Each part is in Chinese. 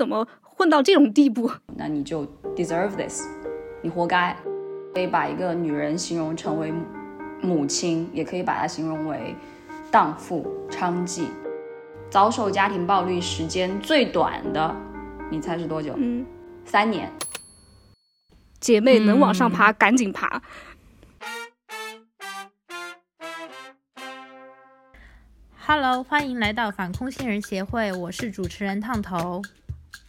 怎么混到这种地步？那你就 deserve this，你活该。可以把一个女人形容成为母亲，也可以把她形容为荡妇、娼妓。遭受家庭暴力时间最短的，你猜是多久？嗯，三年。姐妹能往上爬，赶紧爬。Hello，欢迎来到反空心人协会，我是主持人烫头。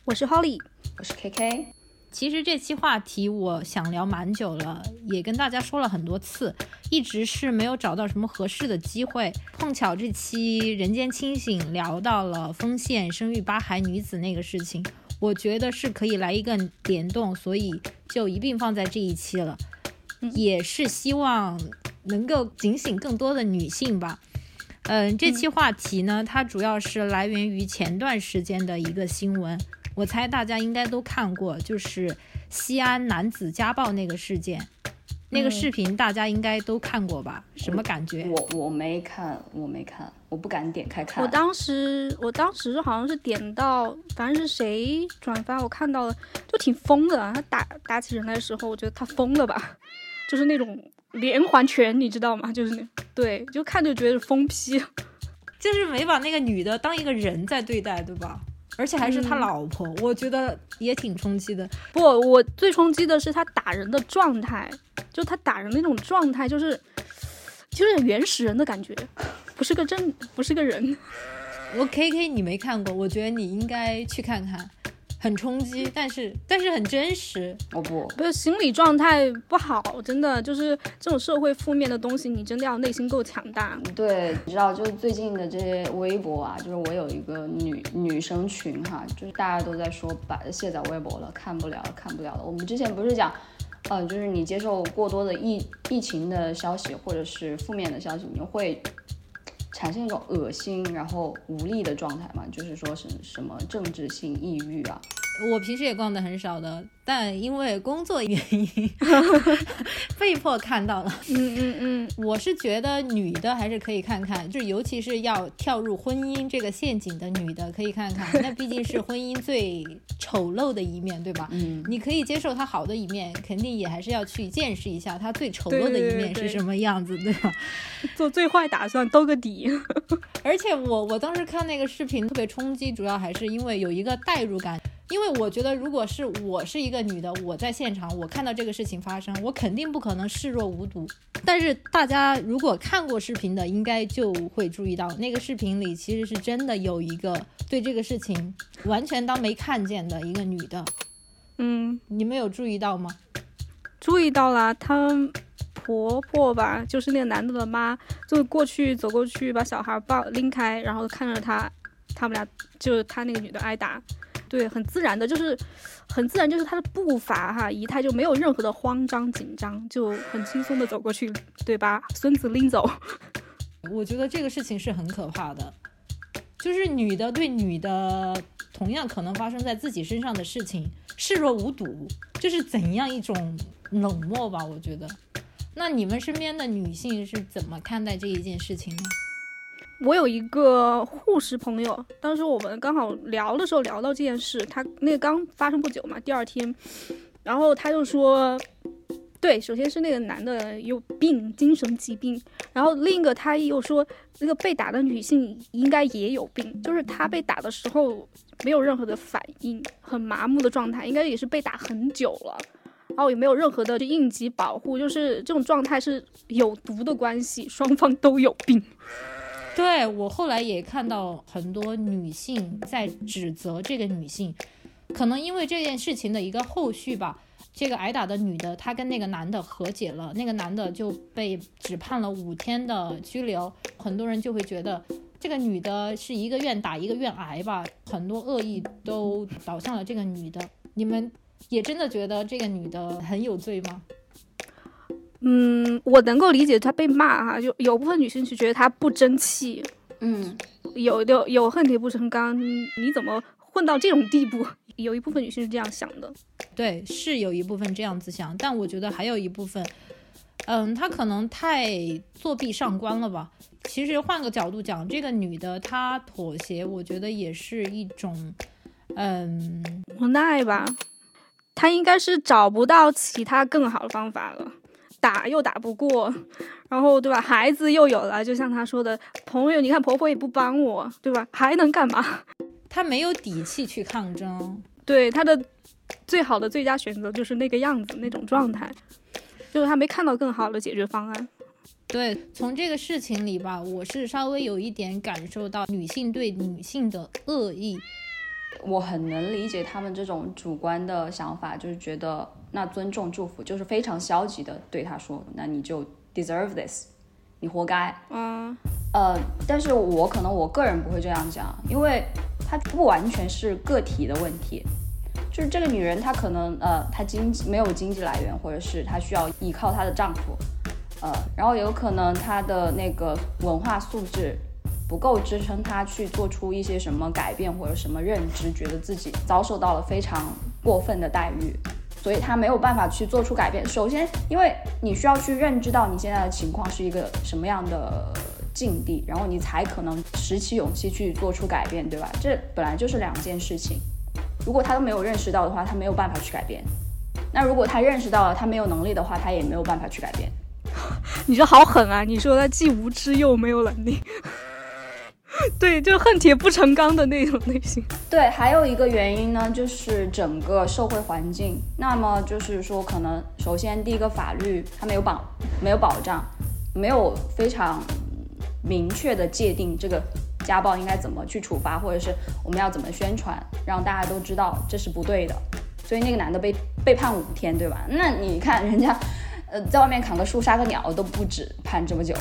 我是 Holly，我是 KK。其实这期话题我想聊蛮久了，也跟大家说了很多次，一直是没有找到什么合适的机会。碰巧这期《人间清醒》聊到了丰县生育八孩女子那个事情，我觉得是可以来一个联动，所以就一并放在这一期了。也是希望能够警醒更多的女性吧。嗯，这期话题呢，它主要是来源于前段时间的一个新闻，我猜大家应该都看过，就是西安男子家暴那个事件，那个视频大家应该都看过吧？什么感觉？我我没看，我没看，我不敢点开看。我当时我当时好像是点到，反正是谁转发，我看到了，就挺疯的。他打打起人来的时候，我觉得他疯了吧，就是那种连环拳，你知道吗？就是那对，就看就觉得疯批。就是没把那个女的当一个人在对待，对吧？而且还是他老婆，嗯、我觉得也挺冲击的。不，我最冲击的是他打人的状态，就他打人那种状态，就是就是原始人的感觉，不是个真，不是个人。我 K K 你没看过，我觉得你应该去看看，很冲击，但是但是很真实。我不，不是心理状态不好，真的就是这种社会负面的东西，你真的要内心够强大。对，你知道，就是最近的这些微博啊，就是我有一个女女生群哈，就是大家都在说把卸载微博了，看不了了，看不了了。我们之前不是讲，呃，就是你接受过多的疫疫情的消息或者是负面的消息，你会产生一种恶心然后无力的状态嘛，就是说是什么政治性抑郁啊。我平时也逛的很少的，但因为工作原因 被迫看到了。嗯嗯嗯，我是觉得女的还是可以看看，就是尤其是要跳入婚姻这个陷阱的女的可以看看，那毕竟是婚姻最丑陋的一面，对吧？嗯，你可以接受她好的一面，肯定也还是要去见识一下她最丑陋的一面是什么样子，对吧？做最坏打算，兜个底。而且我我当时看那个视频特别冲击，主要还是因为有一个代入感。因为我觉得，如果是我是一个女的，我在现场，我看到这个事情发生，我肯定不可能视若无睹。但是大家如果看过视频的，应该就会注意到，那个视频里其实是真的有一个对这个事情完全当没看见的一个女的。嗯，你们有注意到吗？注意到了，她婆婆吧，就是那个男的的妈，就过去走过去把小孩抱拎开，然后看着他，他们俩就是他那个女的挨打。对，很自然的，就是很自然，就是他的步伐哈，仪态就没有任何的慌张紧张，就很轻松的走过去，对吧？孙子拎走。我觉得这个事情是很可怕的，就是女的对女的，同样可能发生在自己身上的事情视若无睹，这是怎样一种冷漠吧？我觉得。那你们身边的女性是怎么看待这一件事情呢？我有一个护士朋友，当时我们刚好聊的时候聊到这件事，他那个刚发生不久嘛，第二天，然后他就说，对，首先是那个男的有病，精神疾病，然后另一个他又说，那个被打的女性应该也有病，就是他被打的时候没有任何的反应，很麻木的状态，应该也是被打很久了，然后也没有任何的应急保护，就是这种状态是有毒的关系，双方都有病。对我后来也看到很多女性在指责这个女性，可能因为这件事情的一个后续吧，这个挨打的女的她跟那个男的和解了，那个男的就被只判了五天的拘留，很多人就会觉得这个女的是一个愿打一个愿挨吧，很多恶意都导向了这个女的。你们也真的觉得这个女的很有罪吗？嗯，我能够理解她被骂哈，就有部分女性是觉得她不争气，嗯，有有有恨铁不成钢，你怎么混到这种地步？有一部分女性是这样想的，对，是有一部分这样子想，但我觉得还有一部分，嗯，她可能太作弊上官了吧。其实换个角度讲，这个女的她妥协，我觉得也是一种嗯，无奈吧，她应该是找不到其他更好的方法了，打又打不过，然后对吧？孩子又有了，就像他说的，朋友，你看婆婆也不帮我，对吧？还能干嘛？他没有底气去抗争。对他的最好的最佳选择就是那个样子，那种状态，就是他没看到更好的解决方案。对，从这个事情里吧，我是稍微有一点感受到女性对女性的恶意。我很能理解他们这种主观的想法，就是觉得那尊重祝福就是非常消极的对他说，那你就 deserve this，你活该。嗯，呃，但是我可能我个人不会这样讲，因为它不完全是个体的问题，就是这个女人她可能呃她经济没有经济来源，或者是她需要依靠她的丈夫，呃，然后有可能她的那个文化素质。不够支撑他去做出一些什么改变或者什么认知，觉得自己遭受到了非常过分的待遇，所以他没有办法去做出改变。首先，因为你需要去认知到你现在的情况是一个什么样的境地，然后你才可能拾起勇气去做出改变，对吧？这本来就是两件事情。如果他都没有认识到的话，他没有办法去改变。那如果他认识到了，他没有能力的话，他也没有办法去改变。你这好狠啊！你说他既无知又没有能力。对，就恨铁不成钢的那种类型。对，还有一个原因呢，就是整个社会环境。那么就是说，可能首先第一个法律它没有保，没有保障，没有非常明确的界定这个家暴应该怎么去处罚，或者是我们要怎么宣传，让大家都知道这是不对的。所以那个男的被被判五天，对吧？那你看人家，呃，在外面砍个树杀个鸟都不止判这么久。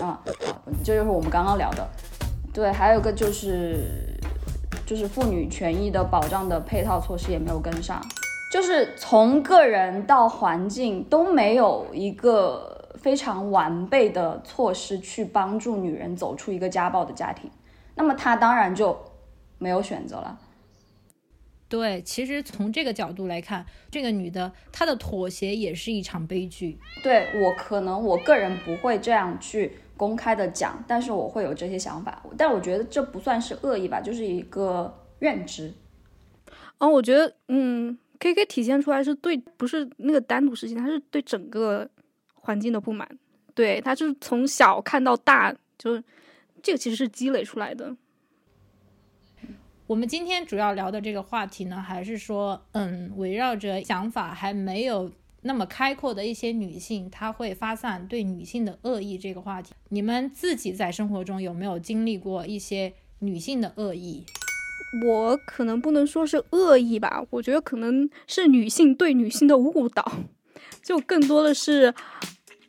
啊，这就是我们刚刚聊的。对，还有个就是，就是妇女权益的保障的配套措施也没有跟上，就是从个人到环境都没有一个非常完备的措施去帮助女人走出一个家暴的家庭，那么她当然就没有选择了。对，其实从这个角度来看，这个女的她的妥协也是一场悲剧。对我可能我个人不会这样去。公开的讲，但是我会有这些想法，但我觉得这不算是恶意吧，就是一个认知。哦，我觉得，嗯，K K 体现出来是对，不是那个单独事情，他是对整个环境的不满，对他就是从小看到大，就是这个其实是积累出来的。我们今天主要聊的这个话题呢，还是说，嗯，围绕着想法还没有。那么开阔的一些女性，她会发散对女性的恶意这个话题，你们自己在生活中有没有经历过一些女性的恶意？我可能不能说是恶意吧，我觉得可能是女性对女性的误导，就更多的是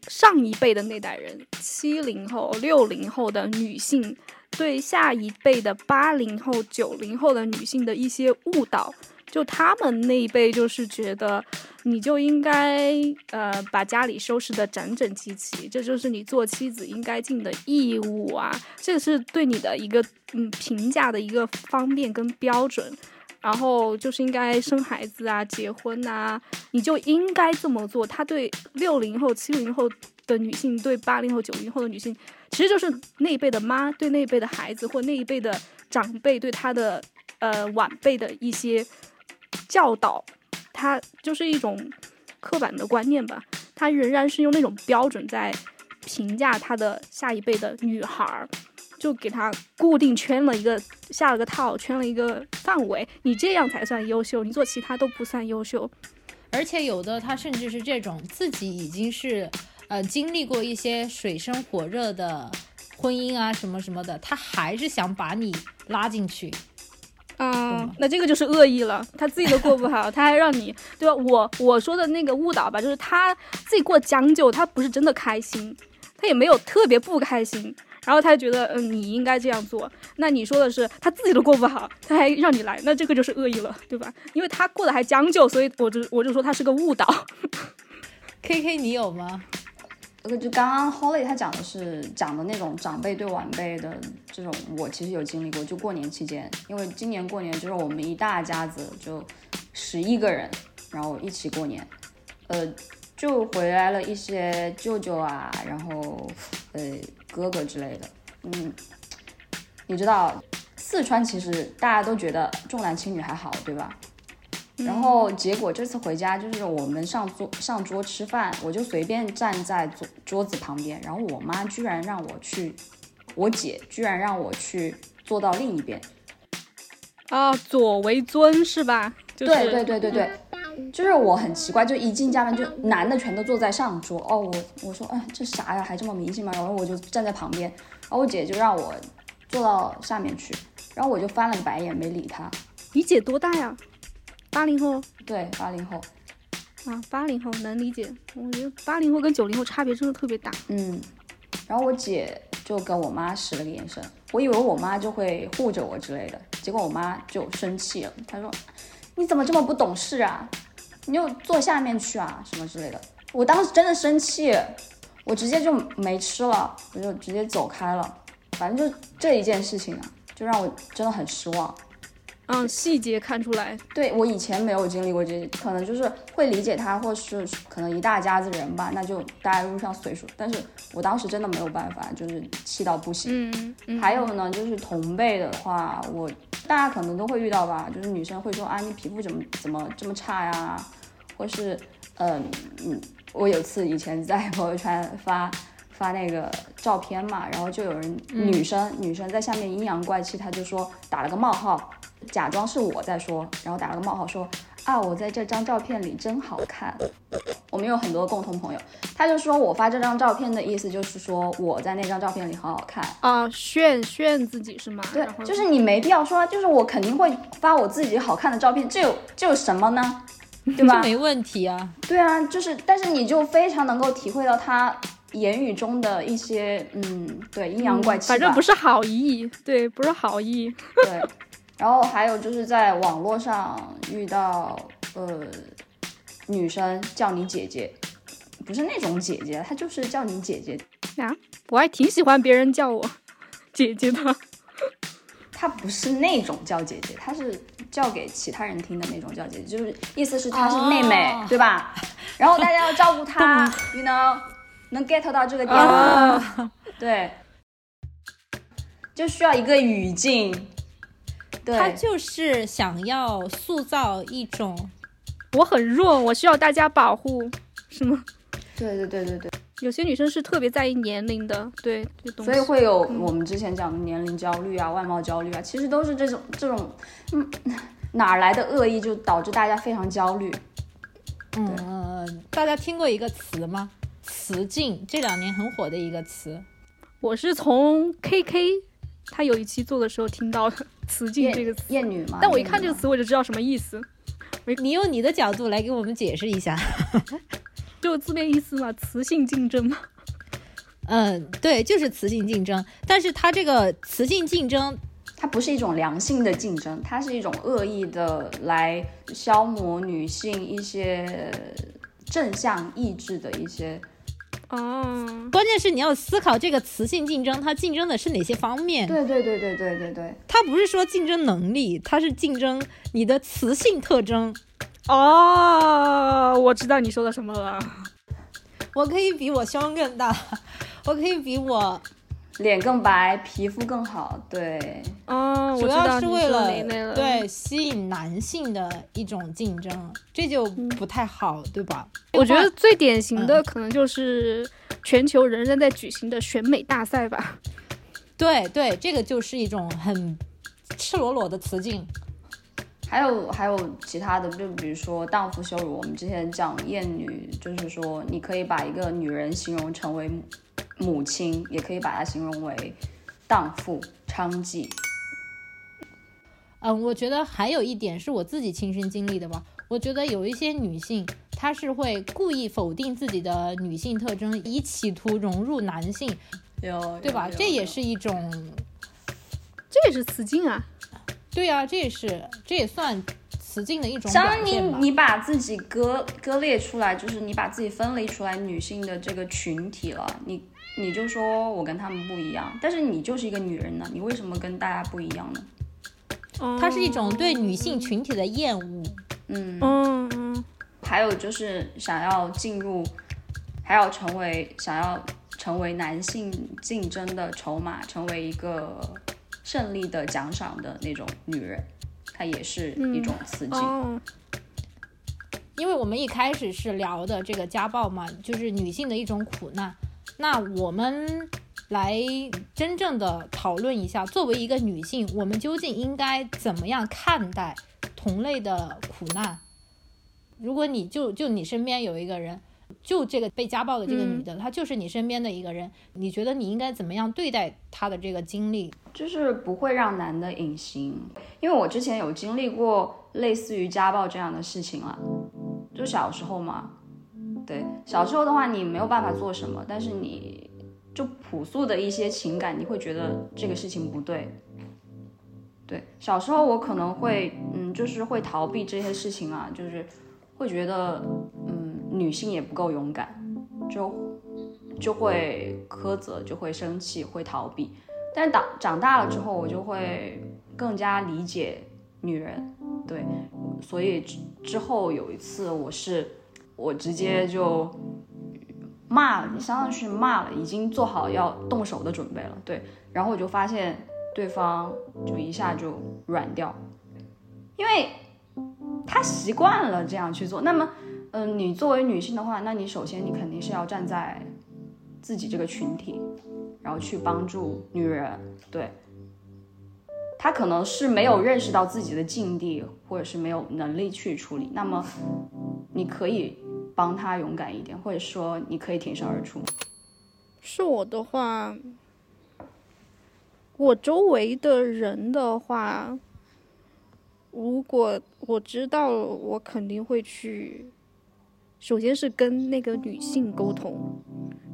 上一辈的那代人，七零后、六零后的女性对下一辈的八零后、九零后的女性的一些误导。就他们那一辈，就是觉得你就应该呃把家里收拾的整整齐齐，这就是你做妻子应该尽的义务啊，这是对你的一个嗯评价的一个方便跟标准，然后就是应该生孩子啊、结婚啊，你就应该这么做。他对六零后、七零后的女性，对八零后、九零后的女性，其实就是那一辈的妈对那一辈的孩子，或那一辈的长辈对他的呃晚辈的一些。教导，他就是一种刻板的观念吧。他仍然是用那种标准在评价他的下一辈的女孩儿，就给他固定圈了一个下了个套，圈了一个范围。你这样才算优秀，你做其他都不算优秀。而且有的他甚至是这种自己已经是呃经历过一些水深火热的婚姻啊什么什么的，他还是想把你拉进去。嗯，那这个就是恶意了。他自己都过不好，他还让你对吧？我我说的那个误导吧，就是他自己过将就，他不是真的开心，他也没有特别不开心。然后他觉得，嗯，你应该这样做。那你说的是他自己都过不好，他还让你来，那这个就是恶意了，对吧？因为他过得还将就，所以我就我就说他是个误导。K K，你有吗？就刚刚 Holly 他讲的是讲的那种长辈对晚辈的这种，我其实有经历过。就过年期间，因为今年过年就是我们一大家子就十一个人，然后一起过年，呃，就回来了一些舅舅啊，然后呃哥哥之类的。嗯，你知道四川其实大家都觉得重男轻女还好，对吧？嗯然后结果这次回家，就是我们上桌上桌吃饭，我就随便站在桌桌子旁边，然后我妈居然让我去，我姐居然让我去坐到另一边。啊，左为尊是吧？就是、对对对对对，就是我很奇怪，就一进家门就男的全都坐在上桌。哦，我我说哎这啥呀，还这么迷信吗？然后我就站在旁边，然后我姐就让我坐到下面去，然后我就翻了个白眼没理她。你姐多大呀？八零后对，八零后，啊，八零后能理解。我觉得八零后跟九零后差别真的特别大。嗯，然后我姐就跟我妈使了个眼神，我以为我妈就会护着我之类的，结果我妈就生气了，她说：“你怎么这么不懂事啊？你就坐下面去啊，什么之类的。”我当时真的生气，我直接就没吃了，我就直接走开了。反正就这一件事情啊，就让我真的很失望。嗯，细节看出来。对我以前没有经历过这些，可能就是会理解他，或是可能一大家子人吧，那就大家路上随说。但是我当时真的没有办法，就是气到不行。嗯嗯，还有呢，就是同辈的话，我大家可能都会遇到吧，就是女生会说啊，你皮肤怎么怎么这么差呀，或是嗯嗯，我有次以前在朋友圈发发那个照片嘛，然后就有人、女生女生在下面阴阳怪气，她就说打了个冒号，假装是我在说，然后打了个冒号说啊，我在这张照片里真好看。我们有很多共同朋友，他就说我发这张照片的意思就是说我在那张照片里很好看。啊，炫炫自己是吗？对，就是你没必要说，就是我肯定会发我自己好看的照片，这有这有什么呢？对吧？没问题啊。对啊，就是，但是你就非常能够体会到他言语中的一些，嗯，对，阴阳怪气吧、反正不是好意，对，不是好意。对，然后还有就是在网络上遇到，呃，女生叫你姐姐，不是那种姐姐，她就是叫你姐姐，啊，我还挺喜欢别人叫我姐姐的。她不是那种叫姐姐，她是叫给其他人听的那种叫姐姐，就是意思是她是妹妹，哦对吧？然后大家要照顾她，you know，能 get 到这个点吗？啊，对，就需要一个语境，对，他就是想要塑造一种我很弱，我需要大家保护，是吗？对对对对对。有些女生是特别在意年龄的，对。所以会有我们之前讲的年龄焦虑啊、外貌焦虑啊，其实都是这种这种，嗯，哪儿来的恶意就导致大家非常焦虑。嗯，呃大家听过一个词吗？雌竞，这两年很火的一个词。我是从 KK 他有一期做的时候听到的“雌竞”这个词，厌女嘛，但我一看这个词我就知道什么意思，你用你的角度来给我们解释一下。就字面意思嘛，雌性竞争嘛。嗯，对，就是雌性竞争，但是它这个雌性竞争，它不是一种良性的竞争，它是一种恶意的来消磨女性一些正向意志的一些。哦，关键是你要思考这个雌性竞争，它竞争的是哪些方面？对对对对对对对，它不是说竞争能力，它是竞争你的雌性特征。哦，我知道你说的什么了。我可以比我胸更大，我可以比我，脸更白，皮肤更好，对。啊，我主知道要是为了。对吸引男性的一种竞争，这就不太好，对吧？我觉得最典型嗯的可能就是全球仍然在举行的选美大赛吧。对对，这个就是一种很赤裸裸的雌竞。还有还有其他的，就比如说荡妇羞辱，我们之前讲厌女，就是说你可以把一个女人形容成为母母亲，也可以把它形容为荡妇、娼妓。嗯，我觉得还有一点是我自己亲身经历的吧。我觉得有一些女性，她是会故意否定自己的女性特征，以企图融入男性，有对吧？这也是一种，这也是雌竞啊。对啊，这也是这也算雌竞的一种相当于表现吧。你你把自己割割裂出来，就是你把自己分离出来女性的这个群体了，你你就说我跟他们不一样，但是你就是一个女人呢，你为什么跟大家不一样呢？哦它是一种对女性群体的厌恶。嗯，嗯嗯，还有就是想要进入，还要成为想要成为男性竞争的筹码，成为一个胜利的奖赏的那种女人，它也是一种刺激。哦，因为我们一开始是聊的这个家暴嘛，就是女性的一种苦难。那我们来真正的讨论一下，作为一个女性，我们究竟应该怎么样看待同类的苦难？如果你就就你身边有一个人，就这个被家暴的这个女的，她就是你身边的一个人，你觉得你应该怎么样对待她的这个经历？就是不会让男的隐形，因为我之前有经历过类似于家暴这样的事情了，就小时候嘛。对，小时候的话你没有办法做什么，但是你就朴素的一些情感，你会觉得这个事情不对。对，小时候我可能会，嗯，就是会逃避这些事情啊，就是会觉得，嗯，女性也不够勇敢，就就会苛责，就会生气，会逃避。但长长大了之后，我就会更加理解女人。对，所以之之后有一次，我是。我直接就骂了，你相当于是骂了，已经做好要动手的准备了。对，然后我就发现对方就一下就软掉，因为他习惯了这样去做。那么，嗯，你作为女性的话，那你首先你肯定是要站在自己这个群体，然后去帮助女人。对，他可能是没有认识到自己的境地，或者是没有能力去处理。那么，你可以。帮他勇敢一点，或者说你可以挺身而出。是我的话，我周围的人的话，如果我知道，我肯定会去。首先是跟那个女性沟通，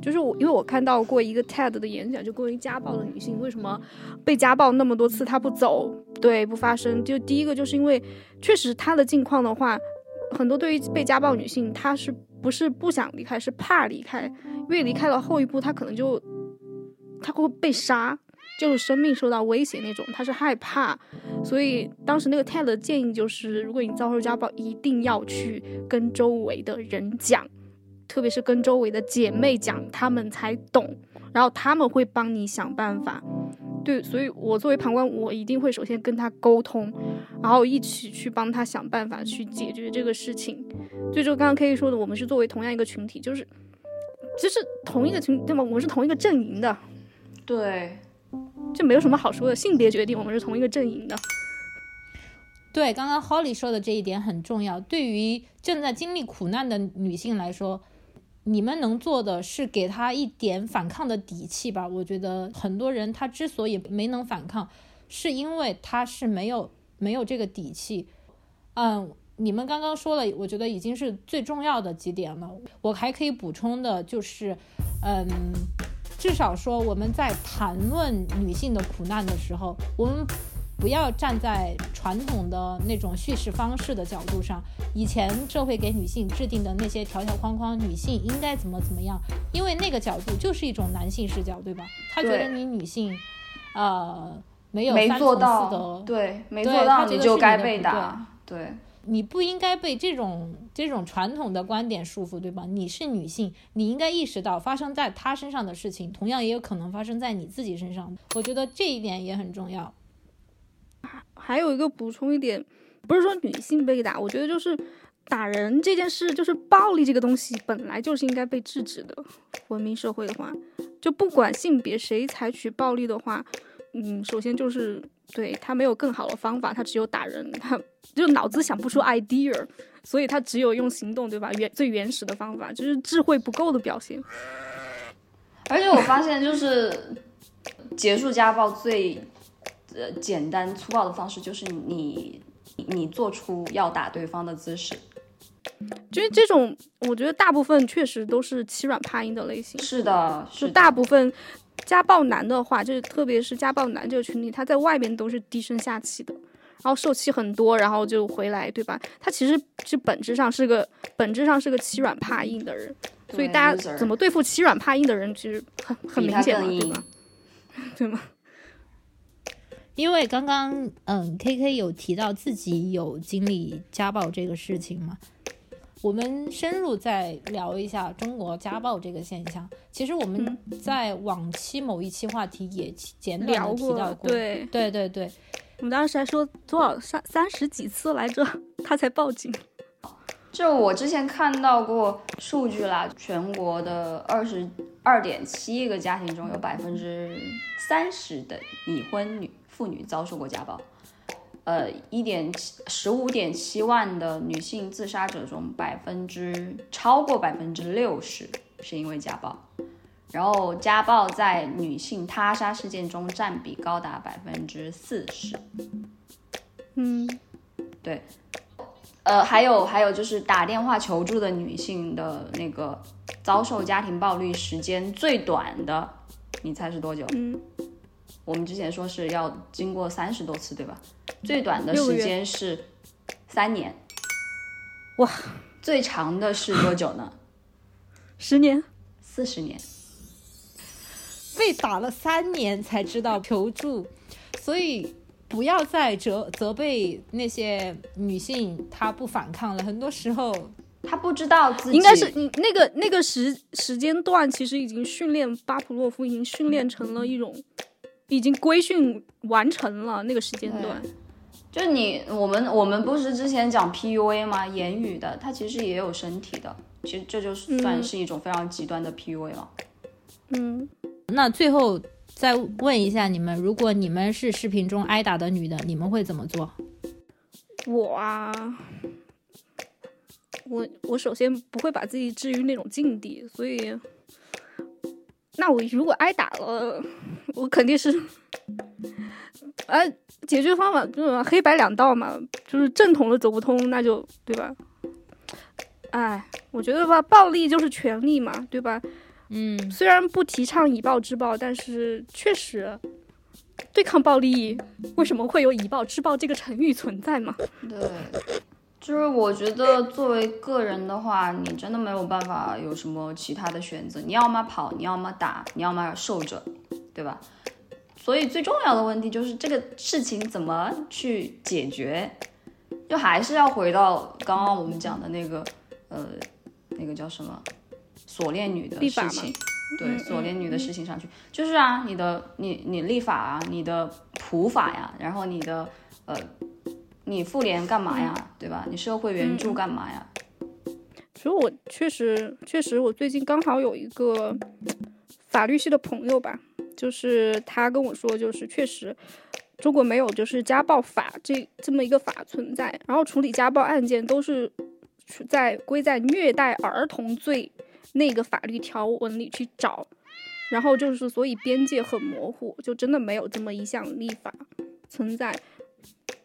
就是我，因为我看到过一个 TED 的演讲，就关于家暴的女性为什么被家暴那么多次，她不走，对，不发声。就第一个就是因为确实她的境况的话。很多对于被家暴女性，她是不是不想离开，是怕离开，因为离开了后一步，她可能就，她会被杀，就是生命受到威胁那种，她是害怕，所以当时那个 Ted 的建议就是，如果你遭受家暴，一定要去跟周围的人讲，特别是跟周围的姐妹讲，她们才懂，然后他们会帮你想办法。对，所以我作为旁观，我一定会首先跟他沟通，然后一起去帮他想办法去解决这个事情。所以就刚刚可以说的，我们是作为同样一个群体，就是其实同一个群，对吗？我们是同一个阵营的。对，就没有什么好说的，性别决定，我们是同一个阵营的。对，刚刚 Holly 说的这一点很重要。对于正在经历苦难的女性来说。你们能做的是给他一点反抗的底气吧。我觉得很多人他之所以没能反抗，是因为他是没有没有这个底气。嗯，你们刚刚说了，我觉得已经是最重要的几点了。我还可以补充的就是，嗯，至少说我们在谈论女性的苦难的时候，我们。不要站在传统的那种叙事方式的角度上，以前社会给女性制定的那些条条框框，女性应该怎么怎么样，因为那个角度就是一种男性视角，对吧？他觉得你女性，呃，没有三从四德，对，没做到你就该被打，对，你不应该被这种这种传统的观点束缚，对吧？你是女性，你应该意识到发生在她身上的事情，同样也有可能发生在你自己身上。我觉得这一点也很重要。还有一个补充一点，不是说女性被打，我觉得就是打人这件事，就是暴力这个东西本来就是应该被制止的。文明社会的话，就不管性别，谁采取暴力的话，嗯，首先就是对他没有更好的方法，他只有打人，他就脑子想不出 idea，所以他只有用行动，对吧？原最原始的方法就是智慧不够的表现。而且我发现，就是结束家暴最。呃，简单粗暴的方式就是你，你做出要打对方的姿势，就是这种，我觉得大部分确实都是欺软怕硬的类型。是的，是大部分家暴男的话，就是特别是家暴男这个群体，他在外面都是低声下气的，然后受气很多，然后就回来，对吧？他其实是本质上是个本质上是个欺软怕硬的人，所以大家怎么对付欺软怕硬的人，其实很很明显嘛，对吧？对吗？因为刚刚嗯，K K 有提到自己有经历家暴这个事情嘛，我们深入再聊一下中国家暴这个现象。其实我们在往期某一期话题也简短的提到过，对，对对对，我们当时还说多少三三十几次来着，他才报警。就我之前看到过数据啦，全国的二十二点七个家庭中有百分之三十的已婚女妇女遭受过家暴。呃，一点十五点七万的女性自杀者中，百分之超过百分之六十是因为家暴，然后家暴在女性他杀事件中占比高达百分之四十。嗯，对，呃，还有还有就是打电话求助的女性的那个遭受家庭暴力时间最短的，你猜是多久？嗯，我们之前说是要经过三十多次，对吧？最短的时间是三年，哇，最长的是多久呢？十年。四十年。被打了三年才知道求助，所以不要再责责备那些女性她不反抗了。很多时候，她不知道自己应该是你那个那个时时间段，其实已经训练巴甫洛夫已经训练成了一种，已经规训完成了那个时间段。就你我们我们不是之前讲 PUA 吗？言语的，它其实也有身体的，其实这就算是一种非常极端的 PUA 了。嗯，那最后再问一下你们，如果你们是视频中挨打的女的，你们会怎么做？我啊，我我首先不会把自己置于那种境地，所以，那我如果挨打了，我肯定是，哎，解决方法就是黑白两道嘛，就是正统的走不通，那就对吧？哎，我觉得吧，暴力就是权利嘛，对吧？嗯，虽然不提倡以暴制暴，但是确实对抗暴力，为什么会有以暴制暴这个成语存在嘛？对，就是我觉得作为个人的话，你真的没有办法有什么其他的选择，你要么跑，你要么打，你要么受着，对吧？所以最重要的问题就是这个事情怎么去解决，就还是要回到刚刚我们讲的那个，呃，那个叫什么锁链女的事情。对嗯锁链女的事情上去，就是啊，你的你你立法啊，你的普法呀，然后你的呃，你妇联干嘛呀，对吧？你社会援助干嘛呀？其实我确实确实，我最近刚好有一个法律系的朋友吧，就是他跟我说，就是确实中国没有就是家暴法这这么一个法存在，然后处理家暴案件都是在归在虐待儿童罪那个法律条文里去找，然后就是所以边界很模糊，就真的没有这么一项立法存在。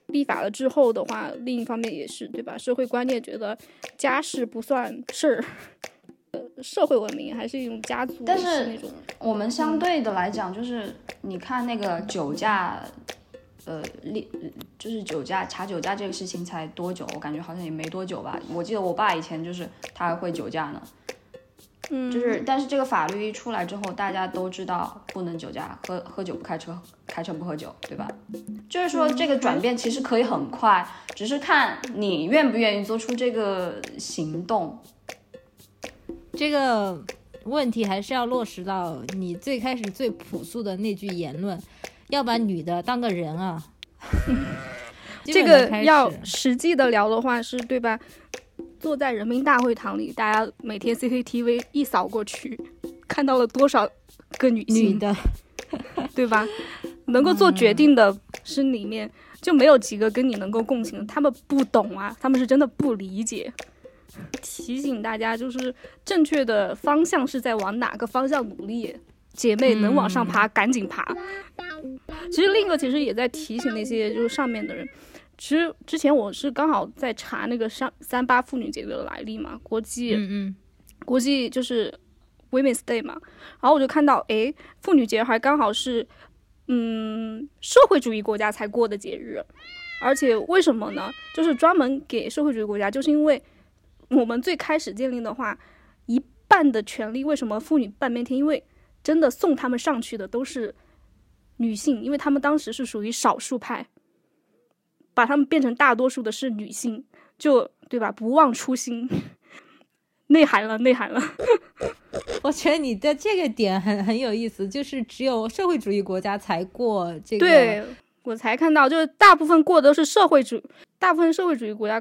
立法了之后的话，另一方面也是对吧？社会观念觉得家事不算事儿，呃，社会文明还是一种家族但是那种，我们相对的来讲，就是你看那个酒驾，呃，立就是酒驾查酒驾这个事情才多久？我感觉好像也没多久吧。我记得我爸以前就是他还会酒驾呢，嗯，就是但是这个法律一出来之后，大家都知道不能酒驾，喝喝酒不开车，开车不喝酒，对吧？就是说这个转变其实可以很快，只是看你愿不愿意做出这个行动。这个问题还是要落实到你最开始最朴素的那句言论，要把女的当个人啊。这个要实际的聊的话是对吧？坐在人民大会堂里，大家每天 CCTV 一扫过去，看到了多少个女性，女的，对吧？能够做决定的是里面就没有几个跟你能够共情的，他们不懂啊，他们是真的不理解。提醒大家，就是正确的方向是在往哪个方向努力。姐妹能往上爬，赶紧爬。其实另一个其实也在提醒那些就是上面的人。其实之前我是刚好在查那个三三八妇女节的来历嘛，国际、嗯嗯，国际就是 Women's Day 嘛，然后我就看到，诶，妇女节还刚好是，嗯，社会主义国家才过的节日，而且为什么呢？就是专门给社会主义国家，就是因为我们最开始建立的话，一半的权利为什么妇女半边天？因为真的送他们上去的都是女性，因为他们当时是属于少数派，把他们变成大多数的是女性，就对吧？不忘初心。内涵了，内涵了。我觉得你的这个点很很有意思，就是只有社会主义国家才过这个。对我才看到，就是大部分过的都是社会主，大部分社会主义国家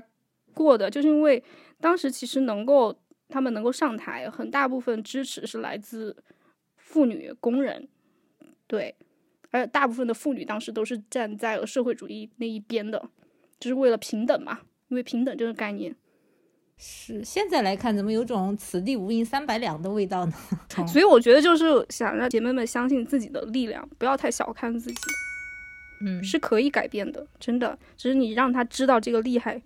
过的，就是因为当时其实能够他们能够上台，很大部分支持是来自妇女、工人，对，而大部分的妇女当时都是站在了社会主义那一边的，就是为了平等嘛，因为平等这个概念。是现在来看，怎么有种此地无银三百两的味道呢？所以我觉得就是想让姐妹们相信自己的力量，不要太小看自己，嗯，是可以改变的，真的。只是你让他知道这个厉害，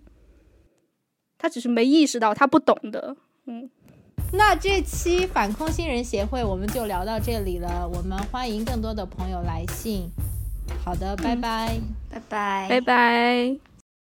他只是没意识到，他不懂的。嗯，那这期反空心人协会我们就聊到这里了，我们欢迎更多的朋友来信。好的，拜拜，拜拜，拜拜。